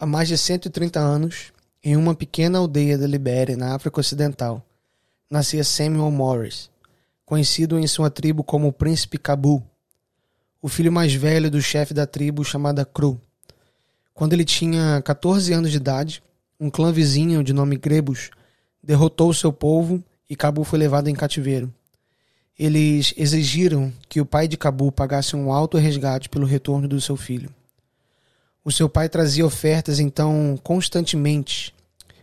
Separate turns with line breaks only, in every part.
Há mais de 130 anos, em uma pequena aldeia da Libéria, na África Ocidental, nascia Samuel Morris, conhecido em sua tribo como o Príncipe Cabu, o filho mais velho do chefe da tribo chamada Cru. Quando ele tinha 14 anos de idade, um clã vizinho de nome Grebus derrotou seu povo e Cabu foi levado em cativeiro. Eles exigiram que o pai de Cabu pagasse um alto resgate pelo retorno do seu filho. O seu pai trazia ofertas então constantemente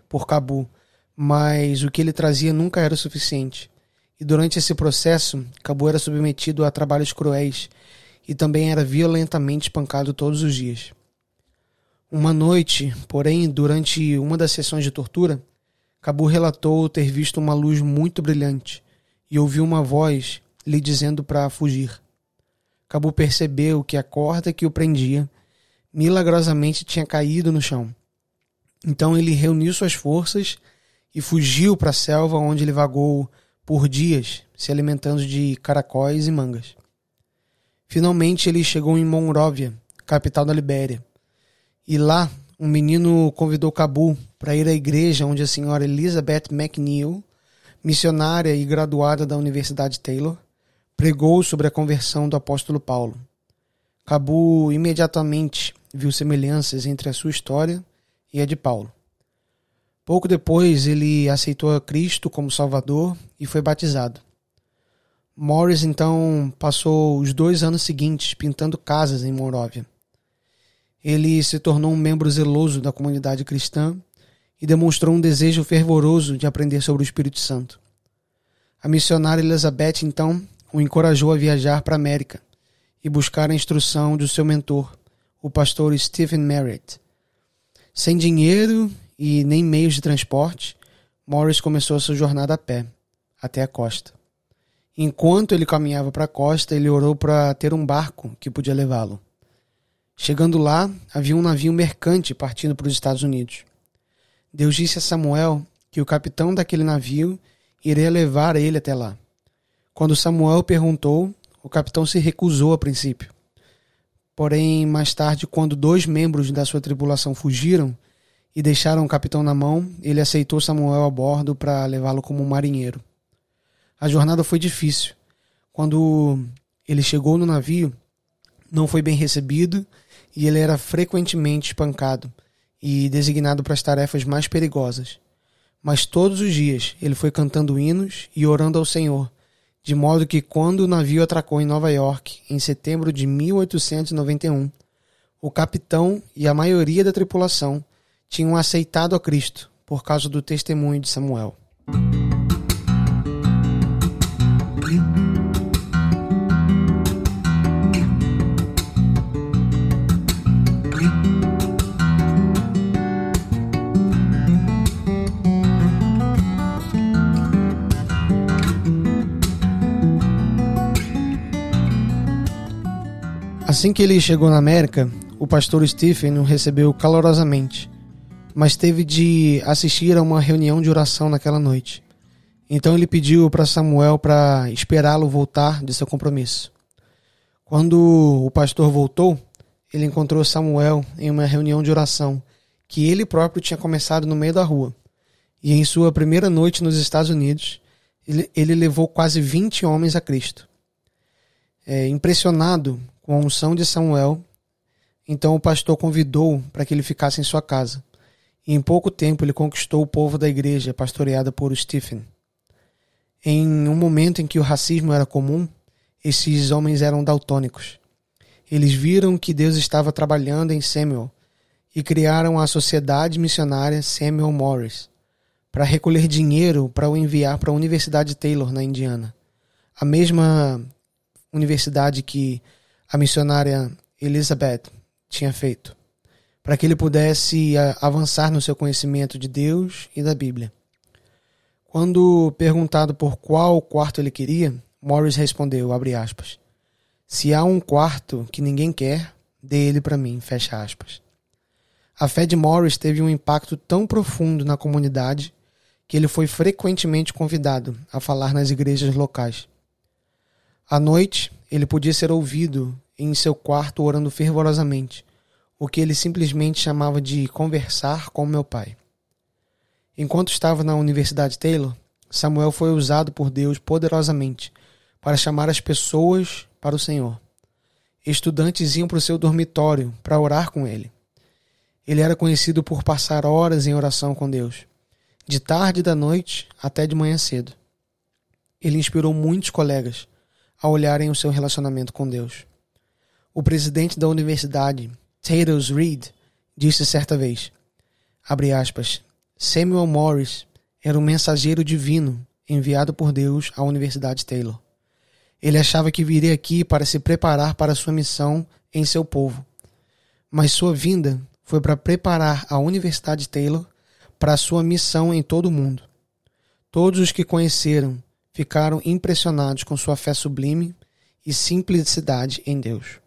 por Cabu, mas o que ele trazia nunca era o suficiente. E durante esse processo, Cabu era submetido a trabalhos cruéis e também era violentamente espancado todos os dias. Uma noite, porém, durante uma das sessões de tortura, Cabu relatou ter visto uma luz muito brilhante e ouviu uma voz lhe dizendo para fugir. Cabu percebeu que a corda que o prendia milagrosamente tinha caído no chão. Então ele reuniu suas forças e fugiu para a selva onde ele vagou por dias, se alimentando de caracóis e mangas. Finalmente ele chegou em Monróvia, capital da Libéria. E lá, um menino convidou Cabu para ir à igreja onde a senhora Elizabeth McNeil, missionária e graduada da Universidade Taylor, pregou sobre a conversão do apóstolo Paulo. Cabu imediatamente viu semelhanças entre a sua história e a de Paulo. Pouco depois, ele aceitou a Cristo como Salvador e foi batizado. Morris então passou os dois anos seguintes pintando casas em Moróvia. Ele se tornou um membro zeloso da comunidade cristã e demonstrou um desejo fervoroso de aprender sobre o Espírito Santo. A missionária Elizabeth então o encorajou a viajar para a América e buscar a instrução do seu mentor, o pastor Stephen Merritt. Sem dinheiro e nem meios de transporte, Morris começou sua jornada a pé, até a costa. Enquanto ele caminhava para a costa, ele orou para ter um barco que podia levá-lo. Chegando lá, havia um navio mercante partindo para os Estados Unidos. Deus disse a Samuel que o capitão daquele navio iria levar ele até lá. Quando Samuel perguntou, o capitão se recusou a princípio. Porém, mais tarde, quando dois membros da sua tripulação fugiram e deixaram o capitão na mão, ele aceitou Samuel a bordo para levá-lo como marinheiro. A jornada foi difícil. Quando ele chegou no navio, não foi bem recebido e ele era frequentemente espancado e designado para as tarefas mais perigosas. Mas todos os dias ele foi cantando hinos e orando ao Senhor de modo que quando o navio atracou em Nova York em setembro de 1891, o capitão e a maioria da tripulação tinham aceitado a Cristo por causa do testemunho de Samuel. Assim que ele chegou na América, o pastor Stephen o recebeu calorosamente, mas teve de assistir a uma reunião de oração naquela noite. Então ele pediu para Samuel para esperá-lo voltar de seu compromisso. Quando o pastor voltou, ele encontrou Samuel em uma reunião de oração que ele próprio tinha começado no meio da rua. E em sua primeira noite nos Estados Unidos, ele, ele levou quase 20 homens a Cristo. É, impressionado com a unção de Samuel, então o pastor convidou para que ele ficasse em sua casa. E em pouco tempo ele conquistou o povo da igreja, pastoreada por Stephen. Em um momento em que o racismo era comum, esses homens eram daltônicos. Eles viram que Deus estava trabalhando em Samuel e criaram a Sociedade Missionária Samuel Morris para recolher dinheiro para o enviar para a Universidade Taylor, na Indiana. A mesma universidade que a missionária Elizabeth tinha feito, para que ele pudesse avançar no seu conhecimento de Deus e da Bíblia. Quando perguntado por qual quarto ele queria, Morris respondeu, aspas, se há um quarto que ninguém quer, dê ele para mim, fecha aspas. A fé de Morris teve um impacto tão profundo na comunidade que ele foi frequentemente convidado a falar nas igrejas locais. À noite, ele podia ser ouvido em seu quarto orando fervorosamente, o que ele simplesmente chamava de conversar com meu pai. Enquanto estava na Universidade Taylor, Samuel foi usado por Deus poderosamente para chamar as pessoas para o Senhor. Estudantes iam para o seu dormitório para orar com ele. Ele era conhecido por passar horas em oração com Deus, de tarde da noite até de manhã cedo. Ele inspirou muitos colegas a olharem o seu relacionamento com Deus. O presidente da universidade, Tatus Reed, disse certa vez, aspas, Samuel Morris era um mensageiro divino enviado por Deus à Universidade Taylor. Ele achava que viria aqui para se preparar para sua missão em seu povo. Mas sua vinda foi para preparar a Universidade Taylor para sua missão em todo o mundo. Todos os que conheceram ficaram impressionados com sua fé sublime e simplicidade em Deus.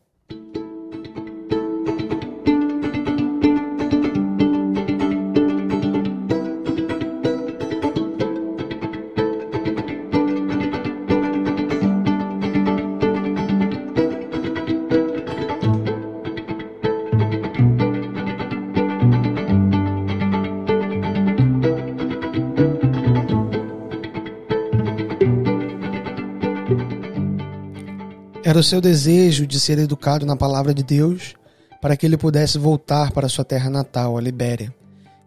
Era o seu desejo de ser educado na palavra de Deus para que ele pudesse voltar para sua terra natal, a Libéria,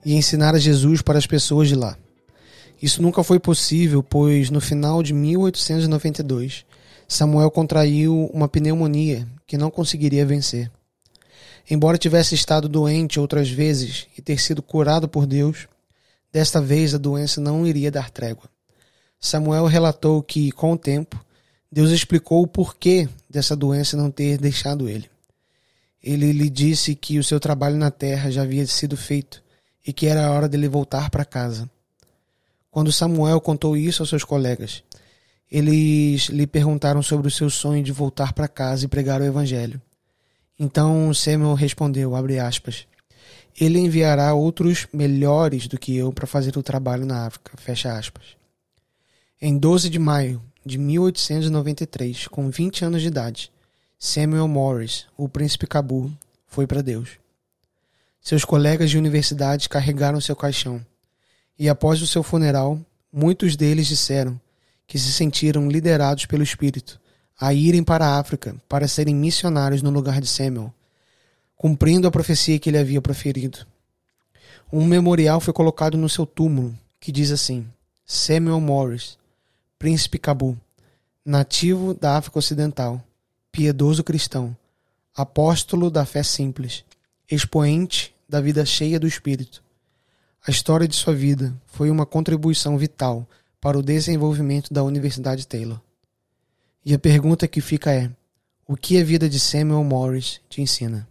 e ensinar a Jesus para as pessoas de lá. Isso nunca foi possível, pois no final de 1892, Samuel contraiu uma pneumonia que não conseguiria vencer. Embora tivesse estado doente outras vezes e ter sido curado por Deus, desta vez a doença não iria dar trégua. Samuel relatou que, com o tempo, Deus explicou o porquê dessa doença não ter deixado ele. Ele lhe disse que o seu trabalho na terra já havia sido feito e que era a hora dele voltar para casa. Quando Samuel contou isso aos seus colegas, eles lhe perguntaram sobre o seu sonho de voltar para casa e pregar o evangelho. Então Samuel respondeu, aspas, ele enviará outros melhores do que eu para fazer o trabalho na África, fecha aspas. Em 12 de maio de 1893, com 20 anos de idade, Samuel Morris, o príncipe Cabu, foi para Deus. Seus colegas de universidade carregaram seu caixão, e após o seu funeral, muitos deles disseram que se sentiram liderados pelo Espírito a irem para a África para serem missionários no lugar de Samuel, cumprindo a profecia que ele havia proferido. Um memorial foi colocado no seu túmulo que diz assim: Samuel Morris, Príncipe Cabu, nativo da África Ocidental, piedoso cristão, apóstolo da fé simples, expoente da vida cheia do Espírito. A história de sua vida foi uma contribuição vital para o desenvolvimento da Universidade Taylor. E a pergunta que fica é: o que a vida de Samuel Morris te ensina?